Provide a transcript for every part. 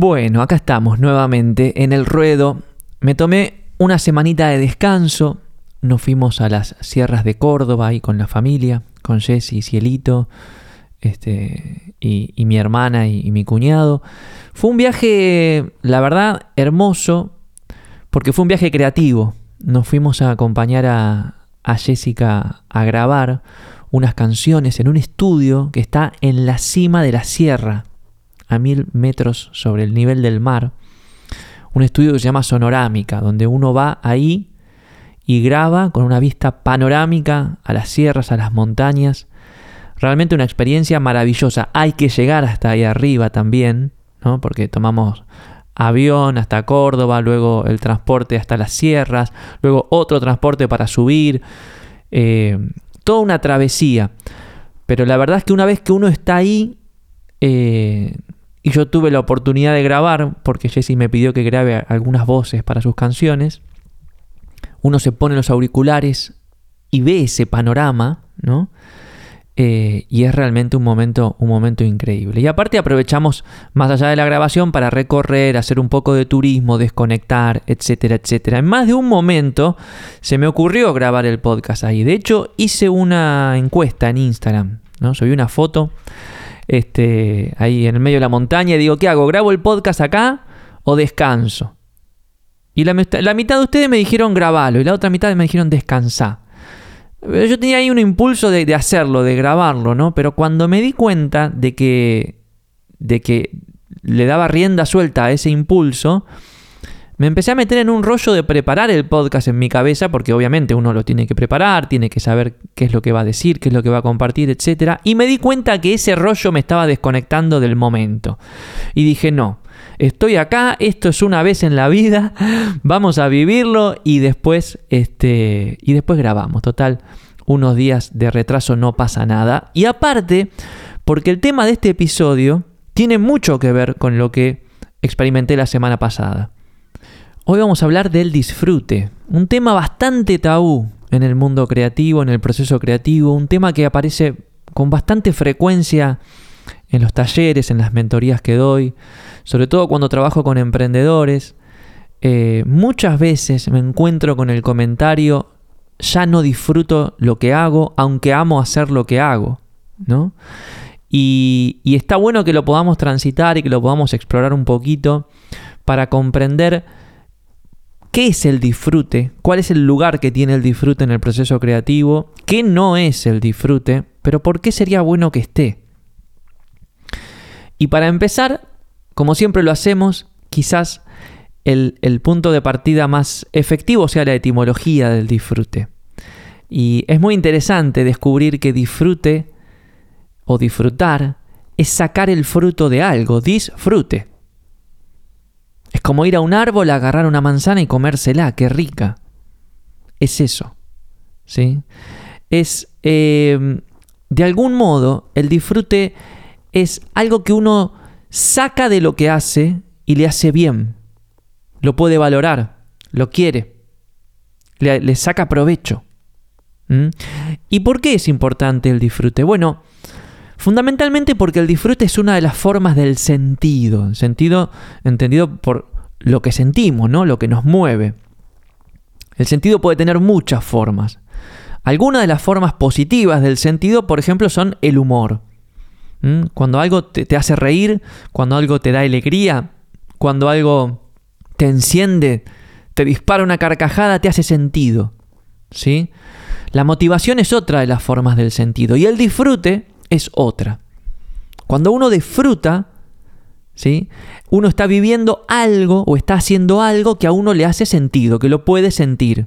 Bueno, acá estamos nuevamente en el ruedo. Me tomé una semanita de descanso. Nos fuimos a las sierras de Córdoba ahí con la familia, con Jesse y Cielito, este, y, mi hermana y, mi cuñado. Fue un viaje, la verdad, hermoso, porque fue un viaje creativo. Nos fuimos a acompañar a, a Jessica a grabar unas canciones en un estudio que está en la cima de la sierra, a mil metros sobre el nivel del mar. Un estudio que se llama Sonorámica, donde uno va ahí y graba con una vista panorámica a las sierras, a las montañas. Realmente una experiencia maravillosa. Hay que llegar hasta ahí arriba también, ¿no? porque tomamos avión hasta Córdoba, luego el transporte hasta las sierras, luego otro transporte para subir. Eh, toda una travesía. Pero la verdad es que una vez que uno está ahí, eh, y yo tuve la oportunidad de grabar, porque Jesse me pidió que grabe algunas voces para sus canciones, uno se pone los auriculares y ve ese panorama, ¿no? Eh, y es realmente un momento, un momento increíble. Y aparte aprovechamos más allá de la grabación para recorrer, hacer un poco de turismo, desconectar, etcétera, etcétera. En más de un momento se me ocurrió grabar el podcast ahí. De hecho, hice una encuesta en Instagram, ¿no? Subí una foto este, ahí en el medio de la montaña y digo, ¿qué hago? ¿Grabo el podcast acá o descanso? Y la, mitad de ustedes me dijeron grabalo y la otra mitad me dijeron descansar. Yo tenía ahí un impulso de, hacerlo, de grabarlo, ¿no? Pero cuando me di cuenta de que, de que le daba rienda suelta a ese impulso, me empecé a meter en un rollo de preparar el podcast en mi cabeza, porque obviamente uno lo tiene que preparar, tiene que saber qué es lo que va a decir, qué es lo que va a compartir, etc. Y me di cuenta que ese rollo me estaba desconectando del momento. Y dije, no, estoy acá, esto es una vez en la vida, vamos a vivirlo y después, este, y después grabamos. Total, unos días de retraso no pasa nada. Y aparte, porque el tema de este episodio tiene mucho que ver con lo que experimenté la semana pasada. Hoy vamos a hablar del disfrute, un tema bastante tabú en el mundo creativo, en el proceso creativo, un tema que aparece con bastante frecuencia en los talleres, en las mentorías que doy, sobre todo cuando trabajo con emprendedores, eh, muchas veces me encuentro con el comentario, ya no disfruto lo que hago, aunque amo hacer lo que hago, ¿no? Y, y está bueno que lo podamos transitar y que lo podamos explorar un poquito para comprender qué es el disfrute, cuál es el lugar que tiene el disfrute en el proceso creativo, qué no es el disfrute, pero por qué sería bueno que esté. Y para empezar, como siempre lo hacemos, quizás el, punto de partida más efectivo sea la etimología del disfrute. Y es muy interesante descubrir que disfrute o disfrutar es sacar el fruto de algo, disfrute. Es como ir a un árbol, agarrar una manzana y comérsela, qué rica. Es eso. ¿Sí? Es, eh, de algún modo, el disfrute es algo que uno saca de lo que hace y le hace bien. Lo puede valorar, lo quiere, le, saca provecho. ¿Y por qué es importante el disfrute? Bueno, fundamentalmente porque el disfrute es una de las formas del sentido, sentido entendido por lo que sentimos, ¿no? Lo que nos mueve. El sentido puede tener muchas formas. Algunas de las formas positivas del sentido, por ejemplo, son el humor. ¿Mm? Cuando algo te, hace reír, cuando algo te da alegría, cuando algo te enciende, te dispara una carcajada, te hace sentido. ¿sí? La motivación es otra de las formas del sentido y el disfrute es otra. Cuando uno disfruta, ¿sí? uno está viviendo algo o está haciendo algo que a uno le hace sentido, que lo puede sentir.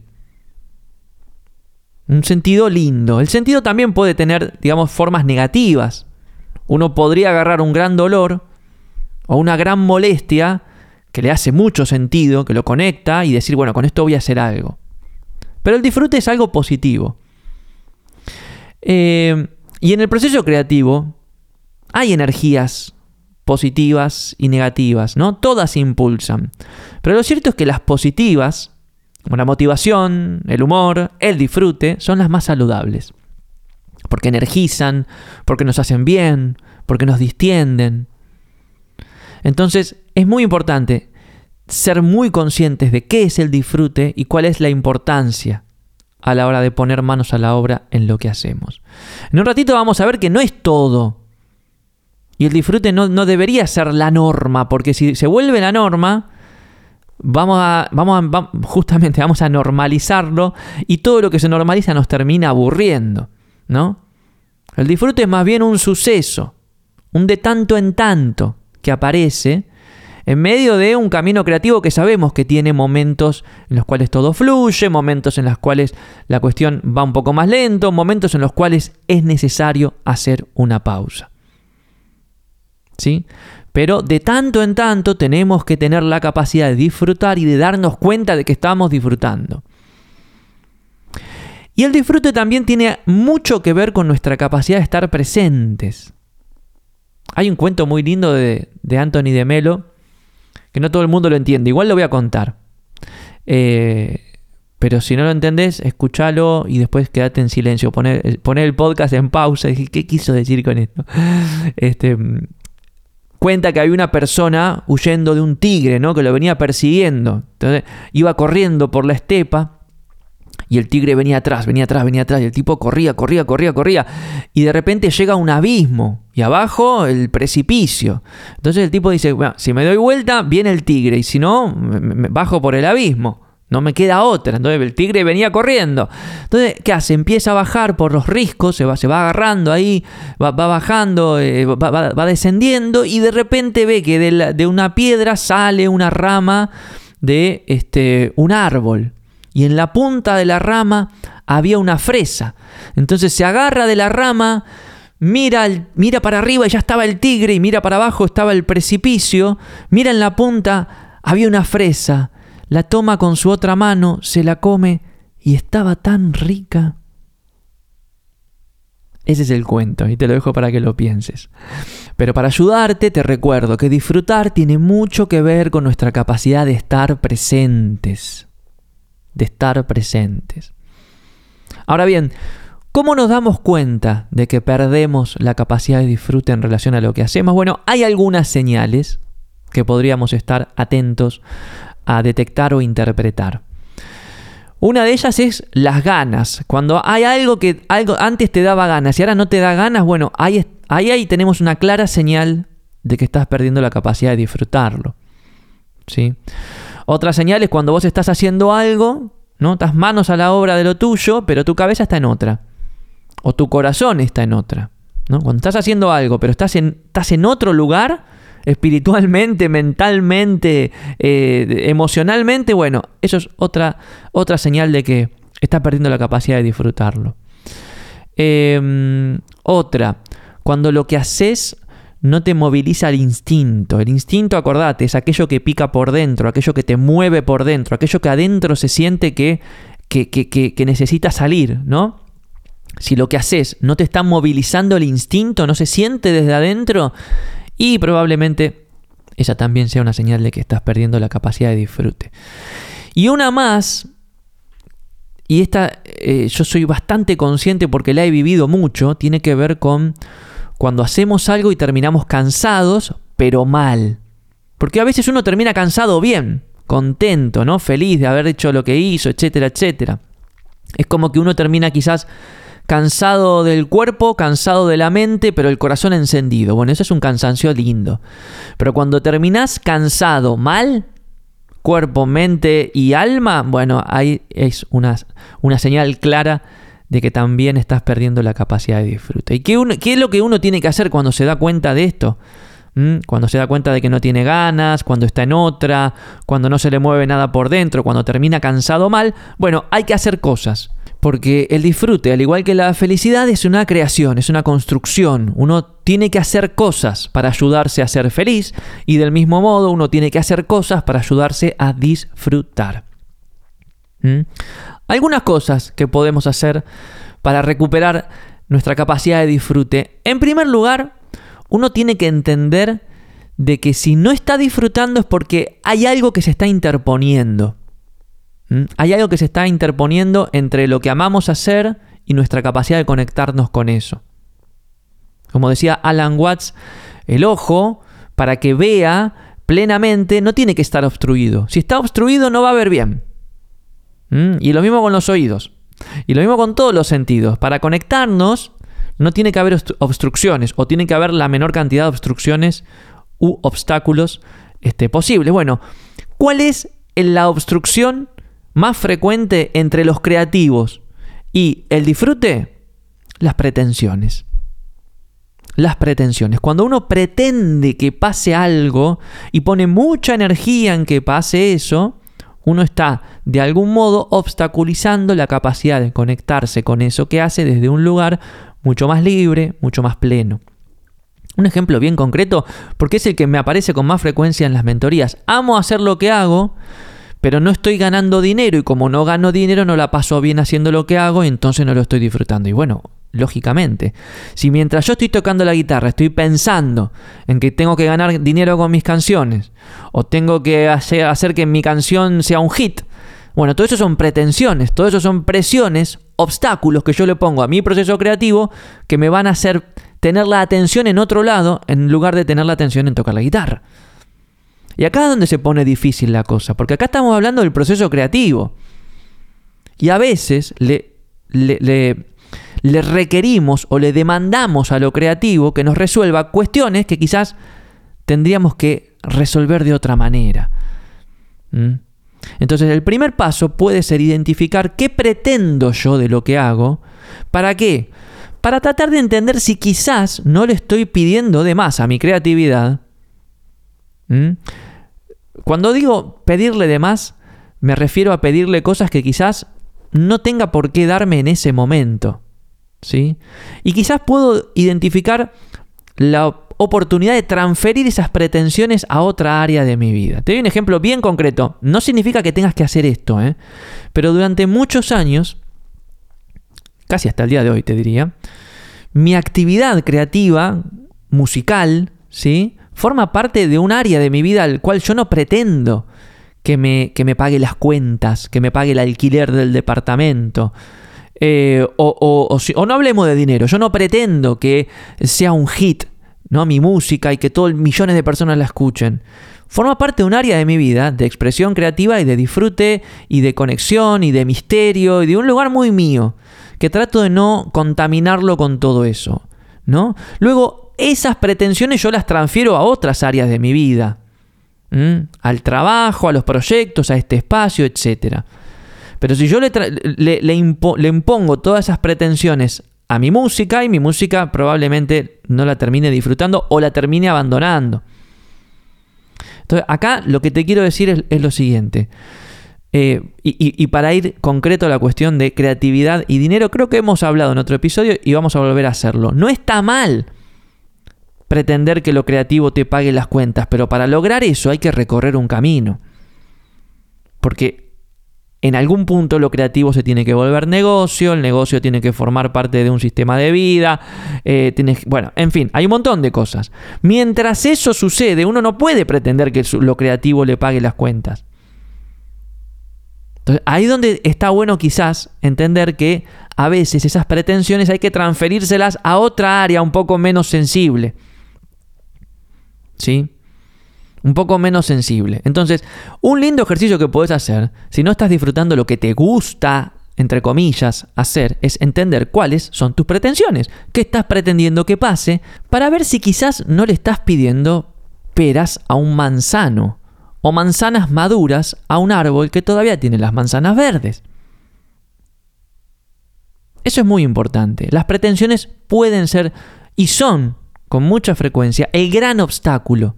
Un sentido lindo. El sentido también puede tener, digamos, formas negativas. Uno podría agarrar un gran dolor o una gran molestia que le hace mucho sentido, que lo conecta y decir, bueno, con esto voy a hacer algo. Pero el disfrute es algo positivo. Eh, y en el proceso creativo hay energías positivas y negativas, ¿no? Todas impulsan. Pero lo cierto es que las positivas, como la motivación, el humor, el disfrute, son las más saludables porque energizan, porque nos hacen bien, porque nos distienden. Entonces es muy importante ser muy conscientes de qué es el disfrute y cuál es la importancia a la hora de poner manos a la obra en lo que hacemos. En un ratito vamos a ver que no es todo. Y el disfrute no, debería ser la norma, porque si se vuelve la norma, vamos a, vamos a, justamente vamos a normalizarlo y todo lo que se normaliza nos termina aburriendo, ¿no? El disfrute es más bien un suceso, un de tanto en tanto que aparece en medio de un camino creativo que sabemos que tiene momentos en los cuales todo fluye, momentos en los cuales la cuestión va un poco más lento, momentos en los cuales es necesario hacer una pausa. ¿Sí? Pero de tanto en tanto tenemos que tener la capacidad de disfrutar y de darnos cuenta de que estamos disfrutando. Y el disfrute también tiene mucho que ver con nuestra capacidad de estar presentes. Hay un cuento muy lindo de, de Anthony de Melo que no todo el mundo lo entiende. Igual lo voy a contar. Eh, pero si no lo entendés, escúchalo y después quédate en silencio. Poner, el podcast en pausa y ¿qué quiso decir con esto? Este, cuenta que había una persona huyendo de un tigre, ¿no? Que lo venía persiguiendo. Entonces iba corriendo por la estepa y el tigre venía atrás, venía atrás, venía atrás. Y el tipo corría, corría, corría, corría. Y de repente llega un abismo. Y abajo el precipicio. Entonces el tipo dice, si me doy vuelta, viene el tigre. Y si no, me bajo por el abismo. No me queda otra. Entonces el tigre venía corriendo. Entonces, ¿qué hace? Empieza a bajar por los riscos, se va, se va agarrando ahí, va, bajando, eh, va, descendiendo y de repente ve que de, de, una piedra sale una rama de este, un árbol y en la punta de la rama había una fresa. Entonces se agarra de la rama, mira, mira para arriba y ya estaba el tigre y mira para abajo estaba el precipicio, mira en la punta, había una fresa, la toma con su otra mano, se la come y estaba tan rica. Ese es el cuento y te lo dejo para que lo pienses. Pero para ayudarte te recuerdo que disfrutar tiene mucho que ver con nuestra capacidad de estar presentes de estar presentes. Ahora bien, ¿cómo nos damos cuenta de que perdemos la capacidad de disfrute en relación a lo que hacemos? Bueno, hay algunas señales que podríamos estar atentos a detectar o interpretar. Una de ellas es las ganas. Cuando hay algo que algo antes te daba ganas y ahora no te da ganas, bueno, ahí, ahí, ahí tenemos una clara señal de que estás perdiendo la capacidad de disfrutarlo. ¿Sí? Otra señal es cuando vos estás haciendo algo, ¿no? Estás manos a la obra de lo tuyo, pero tu cabeza está en otra. O tu corazón está en otra. ¿no? Cuando estás haciendo algo, pero estás en, estás en otro lugar, espiritualmente, mentalmente, eh, emocionalmente, bueno, eso es otra, otra señal de que estás perdiendo la capacidad de disfrutarlo. Em, otra, cuando lo que haces no te moviliza el instinto. El instinto, acordate, es aquello que pica por dentro, aquello que te mueve por dentro, aquello que adentro se siente que, que, que, necesita salir, ¿no? Si lo que haces no te está movilizando el instinto, no se siente desde adentro, y probablemente esa también sea una señal de que estás perdiendo la capacidad de disfrute. Y una más, y esta eh, yo soy bastante consciente porque la he vivido mucho, tiene que ver con cuando hacemos algo y terminamos cansados, pero mal. Porque a veces uno termina cansado bien, contento, ¿no? Feliz de haber hecho lo que hizo, etcétera, etcétera. Es como que uno termina quizás cansado del cuerpo, cansado de la mente, pero el corazón encendido. Bueno, eso es un cansancio lindo. Pero cuando terminas cansado mal, cuerpo, mente y alma, bueno, ahí es una, una señal clara de que también estás perdiendo la capacidad de disfrute. ¿Y qué, es lo que uno tiene que hacer cuando se da cuenta de esto? ¿Mm? Cuando se da cuenta de que no tiene ganas, cuando está en otra, cuando no se le mueve nada por dentro, cuando termina cansado mal, bueno, hay que hacer cosas. Porque el disfrute, al igual que la felicidad, es una creación, es una construcción. Uno tiene que hacer cosas para ayudarse a ser feliz y del mismo modo uno tiene que hacer cosas para ayudarse a disfrutar. ¿Mm? Algunas cosas que podemos hacer para recuperar nuestra capacidad de disfrute. En primer lugar, uno tiene que entender de que si no está disfrutando es porque hay algo que se está interponiendo. ¿Mm? Hay algo que se está interponiendo entre lo que amamos hacer y nuestra capacidad de conectarnos con eso. Como decía Alan Watts, el ojo para que vea plenamente, no tiene que estar obstruido. Si está obstruido no va a ver bien. ¿Mm? Y lo mismo con los oídos. Y lo mismo con todos los sentidos. Para conectarnos no tiene que haber obstrucciones o tiene que haber la menor cantidad de obstrucciones u obstáculos este, posibles. Bueno, ¿cuál es la obstrucción más frecuente entre los creativos y el disfrute? Las pretensiones. Las pretensiones. Cuando uno pretende que pase algo y pone mucha energía en que pase eso, uno está de algún modo obstaculizando la capacidad de conectarse con eso que hace desde un lugar mucho más libre, mucho más pleno. Un ejemplo bien concreto, porque es el que me aparece con más frecuencia en las mentorías. Amo hacer lo que hago, pero no estoy ganando dinero y como no gano dinero no la paso bien haciendo lo que hago entonces no lo estoy disfrutando. Y bueno, lógicamente, si mientras yo estoy tocando la guitarra estoy pensando en que tengo que ganar dinero con mis canciones o tengo que hacer, que mi canción sea un hit, bueno, todo eso son pretensiones, todo eso son presiones, obstáculos que yo le pongo a mi proceso creativo que me van a hacer tener la atención en otro lado en lugar de tener la atención en tocar la guitarra. Y acá es donde se pone difícil la cosa, porque acá estamos hablando del proceso creativo. Y a veces le, le, le, requerimos o le demandamos a lo creativo que nos resuelva cuestiones que quizás tendríamos que resolver de otra manera. ¿Mm? Entonces el primer paso puede ser identificar qué pretendo yo de lo que hago. ¿Para qué? para tratar de entender si quizás no le estoy pidiendo de más a mi creatividad. ¿Mm? Cuando digo pedirle de más, me refiero a pedirle cosas que quizás no tenga por qué darme en ese momento. ¿Sí? Y quizás puedo identificar la oportunidad de transferir esas pretensiones a otra área de mi vida. Te doy un ejemplo bien concreto. No significa que tengas que hacer esto, ¿eh? pero durante muchos años casi hasta el día de hoy te diría, mi actividad creativa, musical, ¿sí? forma parte de un área de mi vida al cual yo no pretendo que me, que me pague las cuentas, que me pague el alquiler del departamento. Eh, o, o, no hablemos de dinero, yo no pretendo que sea un hit, ¿no? Mi música y que todos millones de personas la escuchen. Forma parte de un área de mi vida de expresión creativa y de disfrute y de conexión y de misterio y de un lugar muy mío que trato de no contaminarlo con todo eso, ¿no? Luego, esas pretensiones yo las transfiero a otras áreas de mi vida, al trabajo, a los proyectos, a este espacio, etc. Pero si yo le, le, impongo todas esas pretensiones a mi música y mi música probablemente no la termine disfrutando o la termine abandonando. Entonces, acá lo que te quiero decir es lo siguiente. Eh, y, para ir concreto a la cuestión de creatividad y dinero, creo que hemos hablado en otro episodio y vamos a volver a hacerlo. No está mal pretender que lo creativo te pague las cuentas, pero para lograr eso hay que recorrer un camino. Porque en algún punto lo creativo se tiene que volver negocio, el negocio tiene que formar parte de un sistema de vida, eh, bueno, en fin, hay un montón de cosas. Mientras eso sucede, uno no puede pretender que lo creativo le pague las cuentas. Entonces, ahí donde está bueno quizás entender que a veces esas pretensiones hay que transferírselas a otra área un poco menos sensible. ¿Sí? Un poco menos sensible. Entonces, un lindo ejercicio que puedes hacer, si no estás disfrutando lo que te gusta, entre comillas, hacer, es entender cuáles son tus pretensiones. ¿Qué estás pretendiendo que pase? Para ver si quizás no le estás pidiendo peras a un manzano o manzanas maduras a un árbol que todavía tiene las manzanas verdes. Eso es muy importante. Las pretensiones pueden ser y son con mucha frecuencia el gran obstáculo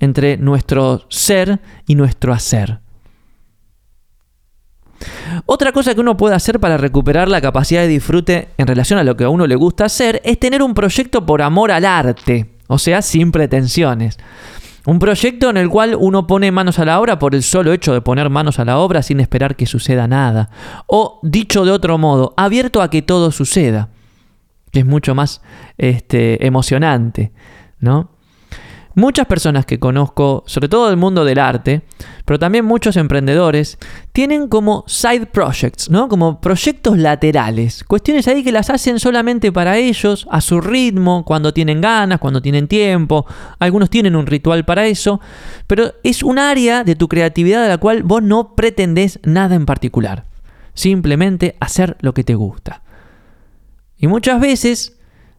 entre nuestro ser y nuestro hacer. Otra cosa que uno puede hacer para recuperar la capacidad de disfrute en relación a lo que a uno le gusta hacer es tener un proyecto por amor al arte, o sea, sin pretensiones. Un proyecto en el cual uno pone manos a la obra por el solo hecho de poner manos a la obra sin esperar que suceda nada. O dicho de otro modo, abierto a que todo suceda. Que es mucho más este, emocionante, ¿no? Muchas personas que conozco, sobre todo del mundo del arte, pero también muchos emprendedores, tienen como side projects, ¿no? Como proyectos laterales, cuestiones ahí que las hacen solamente para ellos, a su ritmo, cuando tienen ganas, cuando tienen tiempo. Algunos tienen un ritual para eso, pero es un área de tu creatividad de la cual vos no pretendés nada en particular. Simplemente hacer lo que te gusta. Y muchas veces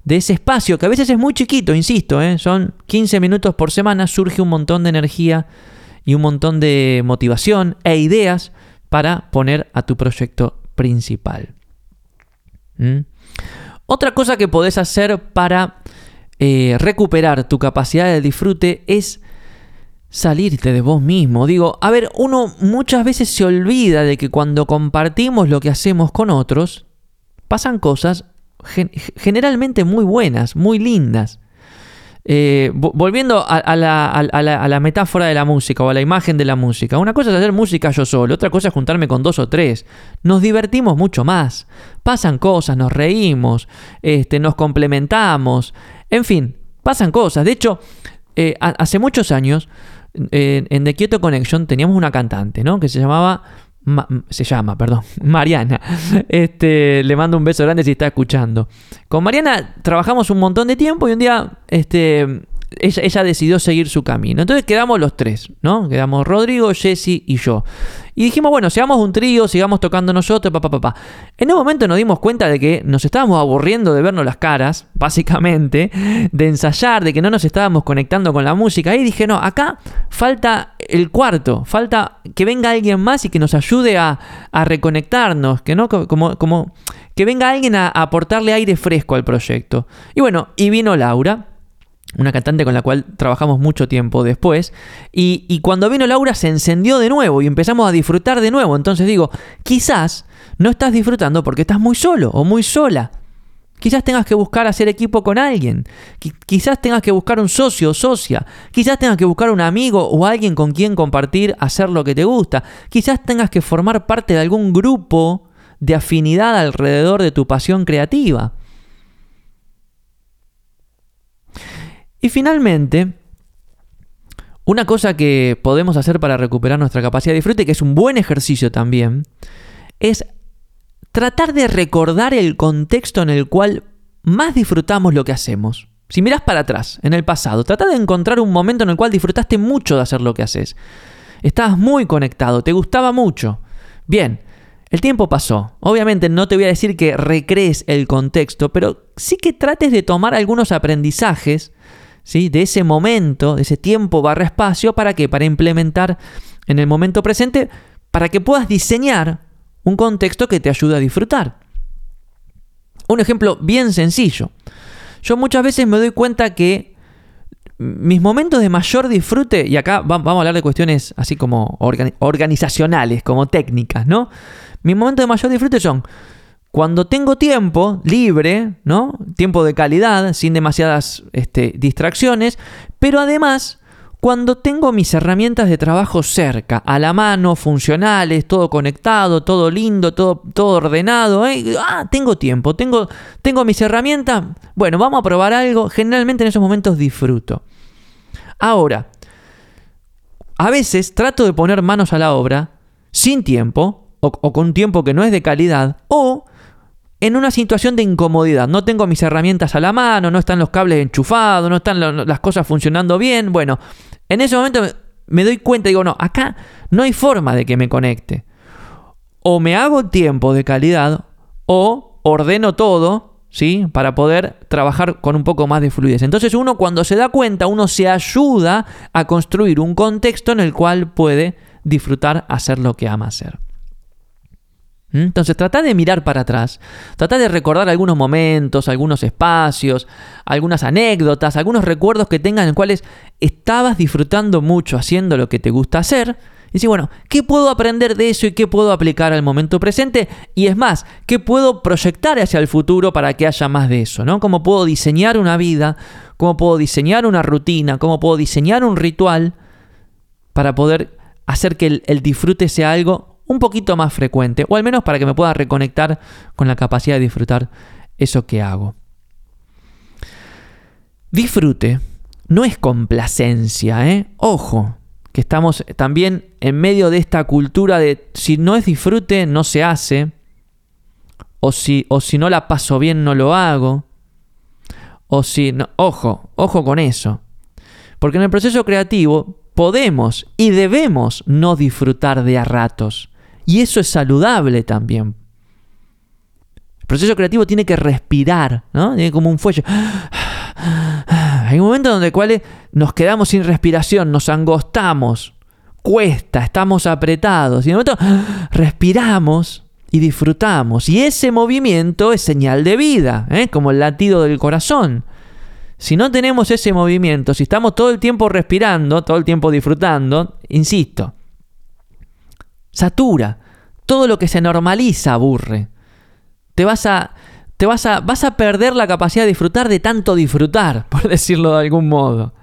de ese espacio, que a veces es muy chiquito, insisto, ¿eh? son 15 minutos por semana, surge un montón de energía y un montón de motivación e ideas para poner a tu proyecto principal. ¿Mm? Otra cosa que podés hacer para eh, recuperar tu capacidad de disfrute es salirte de vos mismo. Digo, a ver, uno muchas veces se olvida de que cuando compartimos lo que hacemos con otros, pasan cosas generalmente muy buenas, muy lindas. Eh, volviendo a, la, metáfora de la música o a la imagen de la música, una cosa es hacer música yo solo, otra cosa es juntarme con dos o tres. Nos divertimos mucho más, pasan cosas, nos reímos, este, nos complementamos, en fin, pasan cosas. De hecho, eh, hace muchos años en The Kyoto Connection teníamos una cantante, ¿no? Que se llamaba se llama, perdón, Mariana. Este, le mando un beso grande si está escuchando. Con Mariana trabajamos un montón de tiempo y un día este, ella, decidió seguir su camino. Entonces quedamos los tres, ¿no? Quedamos Rodrigo, Jesse y yo. Y dijimos, bueno, seamos un trío, sigamos tocando nosotros, papá, papá. En un momento nos dimos cuenta de que nos estábamos aburriendo de vernos las caras, básicamente, de ensayar, de que no nos estábamos conectando con la música. Y dije, no, acá falta el cuarto, falta que venga alguien más y que nos ayude a, reconectarnos, que no como, como que venga alguien a aportarle aire fresco al proyecto. Y bueno, y vino Laura una cantante con la cual trabajamos mucho tiempo después. Y, cuando vino Laura se encendió de nuevo y empezamos a disfrutar de nuevo. Entonces digo, quizás no estás disfrutando porque estás muy solo o muy sola. Quizás tengas que buscar hacer equipo con alguien. quizás tengas que buscar un socio o socia. Quizás tengas que buscar un amigo o alguien con quien compartir, hacer lo que te gusta. Quizás tengas que formar parte de algún grupo de afinidad alrededor de tu pasión creativa. Y finalmente, una cosa que podemos hacer para recuperar nuestra capacidad de disfrute, que es un buen ejercicio también, es tratar de recordar el contexto en el cual más disfrutamos lo que hacemos. Si miras para atrás, en el pasado, trata de encontrar un momento en el cual disfrutaste mucho de hacer lo que haces. Estabas muy conectado, te gustaba mucho. Bien, el tiempo pasó. Obviamente no te voy a decir que recrees el contexto, pero sí que trates de tomar algunos aprendizajes de ese momento, de ese tiempo barra espacio, ¿para qué? Para implementar en el momento presente, para que puedas diseñar un contexto que te ayude a disfrutar. Un ejemplo bien sencillo. Yo muchas veces me doy cuenta que mis momentos de mayor disfrute, y acá vamos a hablar de cuestiones así como organizacionales, como técnicas, ¿no? Mis momentos de mayor disfrute son cuando tengo tiempo libre, ¿no? Tiempo de calidad, sin demasiadas este, distracciones, pero además cuando tengo mis herramientas de trabajo cerca, a la mano, funcionales, todo conectado, todo lindo, todo, todo ordenado. ¿eh? Ah, tengo tiempo, tengo, tengo mis herramientas. Bueno, vamos a probar algo. Generalmente en esos momentos disfruto. Ahora, a veces trato de poner manos a la obra sin tiempo o, con tiempo que no es de calidad o en una situación de incomodidad. No tengo mis herramientas a la mano, no están los cables enchufados, no están las cosas funcionando bien. Bueno, en ese momento me doy cuenta y digo, no, acá no hay forma de que me conecte. O me hago tiempo de calidad o ordeno todo, ¿sí? Para poder trabajar con un poco más de fluidez. Entonces uno cuando se da cuenta, uno se ayuda a construir un contexto en el cual puede disfrutar hacer lo que ama hacer. ¿Mm? Entonces trata de mirar para atrás, trata de recordar algunos momentos, algunos espacios, algunas anécdotas, algunos recuerdos que tengas en los cuales estabas disfrutando mucho haciendo lo que te gusta hacer. Y decir, bueno, ¿qué puedo aprender de eso y qué puedo aplicar al momento presente? Y es más, ¿qué puedo proyectar hacia el futuro para que haya más de eso? ¿no? ¿Cómo puedo diseñar una vida? ¿Cómo puedo diseñar una rutina? ¿Cómo puedo diseñar un ritual para poder hacer que el, el disfrute sea algo un poquito más frecuente, o al menos para que me pueda reconectar con la capacidad de disfrutar eso que hago. Disfrute no es complacencia, ¿eh? Ojo, que estamos también en medio de esta cultura de si no es disfrute, no se hace, o si, o si no la paso bien, no lo hago, o si no, ojo, ojo con eso. Porque en el proceso creativo podemos y debemos no disfrutar de a ratos. Y eso es saludable también. El proceso creativo tiene que respirar, ¿no? Tiene como un fuelle. Hay un momento donde cuales nos quedamos sin respiración, nos angostamos, cuesta, estamos apretados. Y de momento respiramos y disfrutamos. Y ese movimiento es señal de vida, ¿eh? como el latido del corazón. Si no tenemos ese movimiento, si estamos todo el tiempo respirando, todo el tiempo disfrutando, insisto, satura. Todo lo que se normaliza aburre. Te vas a, te vas a, vas a perder la capacidad de disfrutar de tanto disfrutar, por decirlo de algún modo.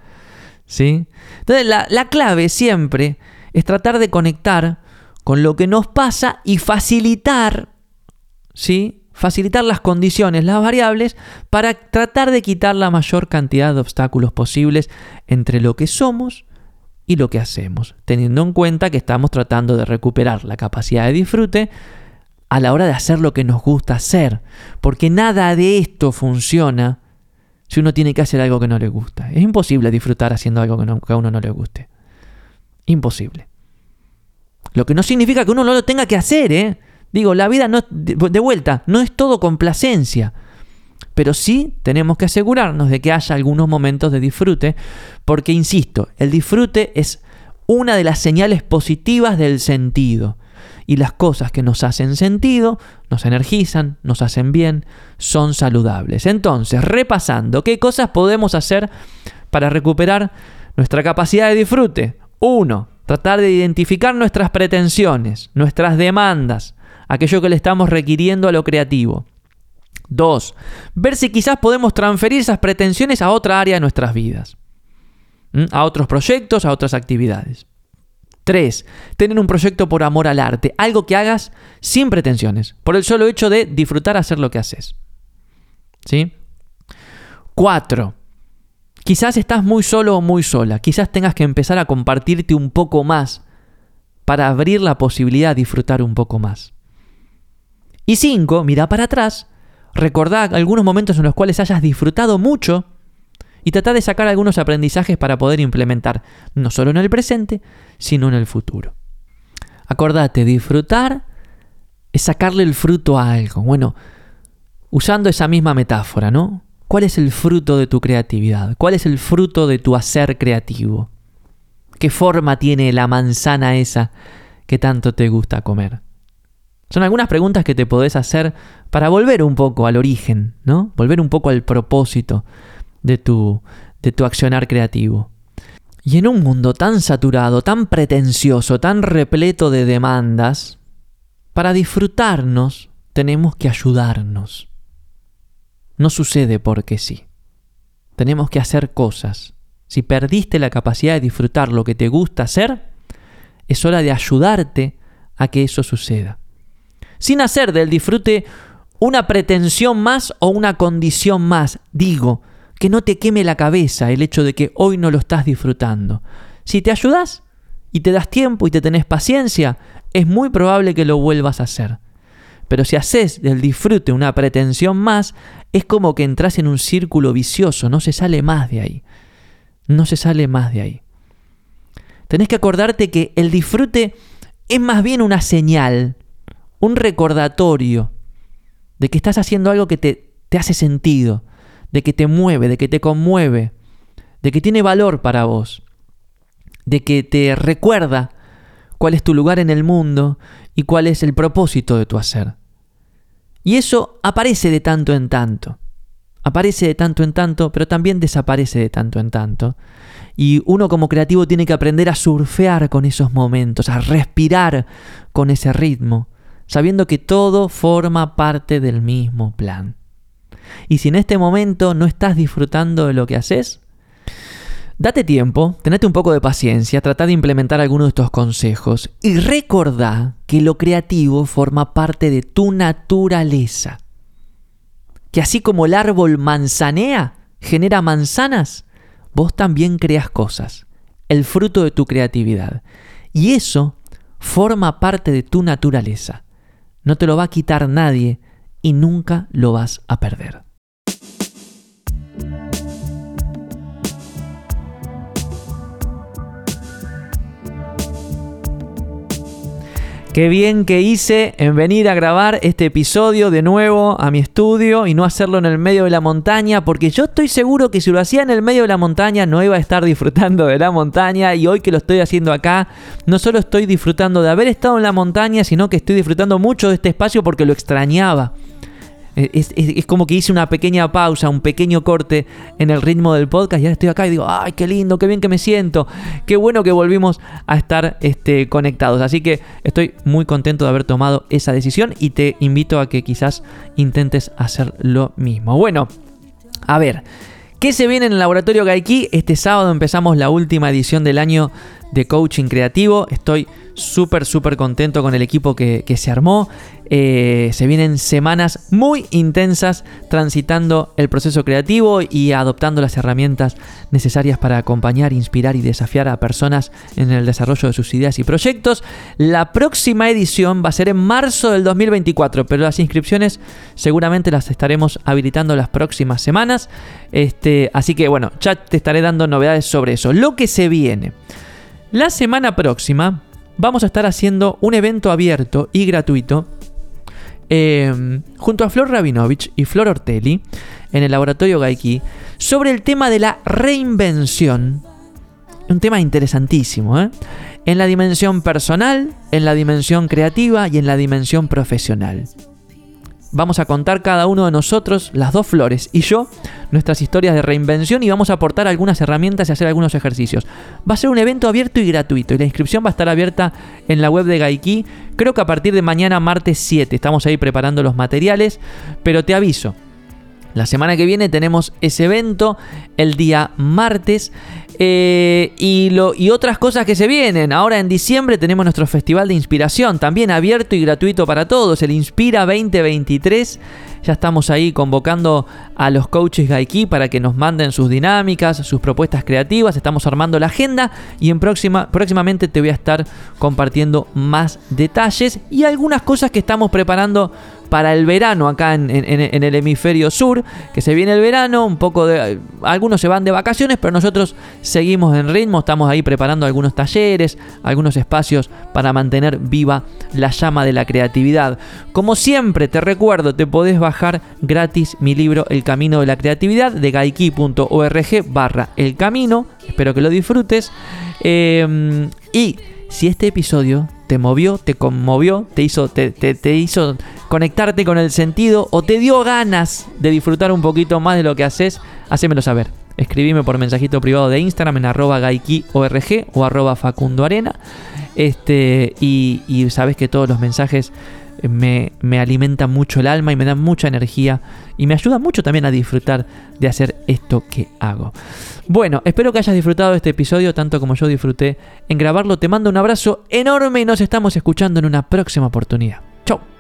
¿Sí? Entonces, la, la clave siempre es tratar de conectar con lo que nos pasa y facilitar, ¿sí? facilitar las condiciones, las variables, para tratar de quitar la mayor cantidad de obstáculos posibles entre lo que somos y lo que hacemos, teniendo en cuenta que estamos tratando de recuperar la capacidad de disfrute a la hora de hacer lo que nos gusta hacer, porque nada de esto funciona si uno tiene que hacer algo que no le gusta. Es imposible disfrutar haciendo algo que, a uno no le guste. Imposible. Lo que no significa que uno no lo tenga que hacer, ¿eh? Digo, la vida no, de vuelta, no es todo complacencia. Pero sí tenemos que asegurarnos de que haya algunos momentos de disfrute, porque, insisto, el disfrute es una de las señales positivas del sentido. Y las cosas que nos hacen sentido, nos energizan, nos hacen bien, son saludables. Entonces, repasando, ¿qué cosas podemos hacer para recuperar nuestra capacidad de disfrute? Uno, tratar de identificar nuestras pretensiones, nuestras demandas, aquello que le estamos requiriendo a lo creativo. Dos, ver si quizás podemos transferir esas pretensiones a otra área de nuestras vidas, a otros proyectos, a otras actividades. Tres, tener un proyecto por amor al arte, algo que hagas sin pretensiones, por el solo hecho de disfrutar hacer lo que haces. ¿Sí? Cuatro, quizás estás muy solo o muy sola, quizás tengas que empezar a compartirte un poco más para abrir la posibilidad de disfrutar un poco más. Y cinco, mira para atrás, recordá algunos momentos en los cuales hayas disfrutado mucho y trata de sacar algunos aprendizajes para poder implementar, no solo en el presente, sino en el futuro. Acordate, disfrutar es sacarle el fruto a algo. Bueno, usando esa misma metáfora, ¿no? ¿Cuál es el fruto de tu creatividad? ¿Cuál es el fruto de tu hacer creativo? ¿Qué forma tiene la manzana esa que tanto te gusta comer? Son algunas preguntas que te podés hacer para volver un poco al origen, ¿no? Volver un poco al propósito de tu, de tu accionar creativo. Y en un mundo tan saturado, tan pretencioso, tan repleto de demandas, para disfrutarnos tenemos que ayudarnos. No sucede porque sí. Tenemos que hacer cosas. Si perdiste la capacidad de disfrutar lo que te gusta hacer, es hora de ayudarte a que eso suceda sin hacer del disfrute una pretensión más o una condición más. Digo, que no te queme la cabeza el hecho de que hoy no lo estás disfrutando. Si te ayudas y te das tiempo y te tenés paciencia, es muy probable que lo vuelvas a hacer. Pero si haces del disfrute una pretensión más, es como que entras en un círculo vicioso, no se sale más de ahí. No se sale más de ahí. Tenés que acordarte que el disfrute es más bien una señal un recordatorio de que estás haciendo algo que te, te hace sentido, de que te mueve, de que te conmueve, de que tiene valor para vos, de que te recuerda cuál es tu lugar en el mundo y cuál es el propósito de tu hacer. Y eso aparece de tanto en tanto. Aparece de tanto en tanto, pero también desaparece de tanto en tanto. Y uno como creativo tiene que aprender a surfear con esos momentos, a respirar con ese ritmo, sabiendo que todo forma parte del mismo plan. Y si en este momento no estás disfrutando de lo que haces, date tiempo, tenete un poco de paciencia, trata de implementar algunos de estos consejos y recordá que lo creativo forma parte de tu naturaleza. Que así como el árbol manzanea, genera manzanas, vos también creas cosas, el fruto de tu creatividad. Y eso forma parte de tu naturaleza. No te lo va a quitar nadie y nunca lo vas a perder. Qué bien que hice en venir a grabar este episodio de nuevo a mi estudio y no hacerlo en el medio de la montaña, porque yo estoy seguro que si lo hacía en el medio de la montaña no iba a estar disfrutando de la montaña y hoy que lo estoy haciendo acá, no solo estoy disfrutando de haber estado en la montaña, sino que estoy disfrutando mucho de este espacio porque lo extrañaba. Eh, es, como que hice una pequeña pausa, un pequeño corte en el ritmo del podcast y ahora estoy acá y digo, ay, qué lindo, qué bien que me siento, qué bueno que volvimos a estar este, conectados. Así que estoy muy contento de haber tomado esa decisión y te invito a que quizás intentes hacer lo mismo. Bueno, a ver. ¿Qué se viene en el laboratorio Gaiki? Este sábado empezamos la última edición del año de coaching creativo. Estoy súper, súper contento con el equipo que, se armó. Eh, se vienen semanas muy intensas transitando el proceso creativo y adoptando las herramientas necesarias para acompañar, inspirar y desafiar a personas en el desarrollo de sus ideas y proyectos. La próxima edición va a ser en marzo del 2024, pero las inscripciones seguramente las estaremos habilitando las próximas semanas. Este, así que bueno, ya te estaré dando novedades sobre eso. Lo que se viene. La semana próxima vamos a estar haciendo un evento abierto y gratuito em, junto a Flor Rabinovich y Flor Ortelli en el laboratorio Gaiki sobre el tema de la reinvención. Un tema interesantísimo, ¿eh? En la dimensión personal, en la dimensión creativa y en la dimensión profesional vamos a contar cada uno de nosotros, las dos flores y yo, nuestras historias de reinvención y vamos a aportar algunas herramientas y hacer algunos ejercicios. Va a ser un evento abierto y gratuito y la inscripción va a estar abierta en la web de Gaiki, creo que a partir de mañana martes 7. Estamos ahí preparando los materiales, pero te aviso, la semana que viene tenemos ese evento, el día martes. Eh, y, lo, y otras cosas que se vienen. Ahora en diciembre tenemos nuestro festival de inspiración, también abierto y gratuito para todos, el Inspira 2023. Ya estamos ahí convocando a los coaches Gaiki para que nos manden sus dinámicas, sus propuestas creativas. Estamos armando la agenda y en próxima, próximamente te voy a estar compartiendo más detalles y algunas cosas que estamos preparando para el verano acá en, el hemisferio sur, que se viene el verano, un poco de... Algunos se van de vacaciones, pero nosotros seguimos en ritmo, estamos ahí preparando algunos talleres, algunos espacios para mantener viva la llama de la creatividad. Como siempre, te recuerdo, te podés bajar gratis mi libro El Camino de la Creatividad de gaiki.org barra El Camino, espero que lo disfrutes. Em, y si este episodio te movió, te conmovió, te hizo, te, te, hizo conectarte con el sentido o te dio ganas de disfrutar un poquito más de lo que haces, hacémelo saber. Escribime por mensajito privado de Instagram en arroba gaikiorg o arroba facundoarena. Este, y, sabes que todos los mensajes me, me alimentan mucho el alma y me dan mucha energía y me ayuda mucho también a disfrutar de hacer esto que hago. Bueno, espero que hayas disfrutado de este episodio tanto como yo disfruté en grabarlo. Te mando un abrazo enorme y nos estamos escuchando en una próxima oportunidad. Chau.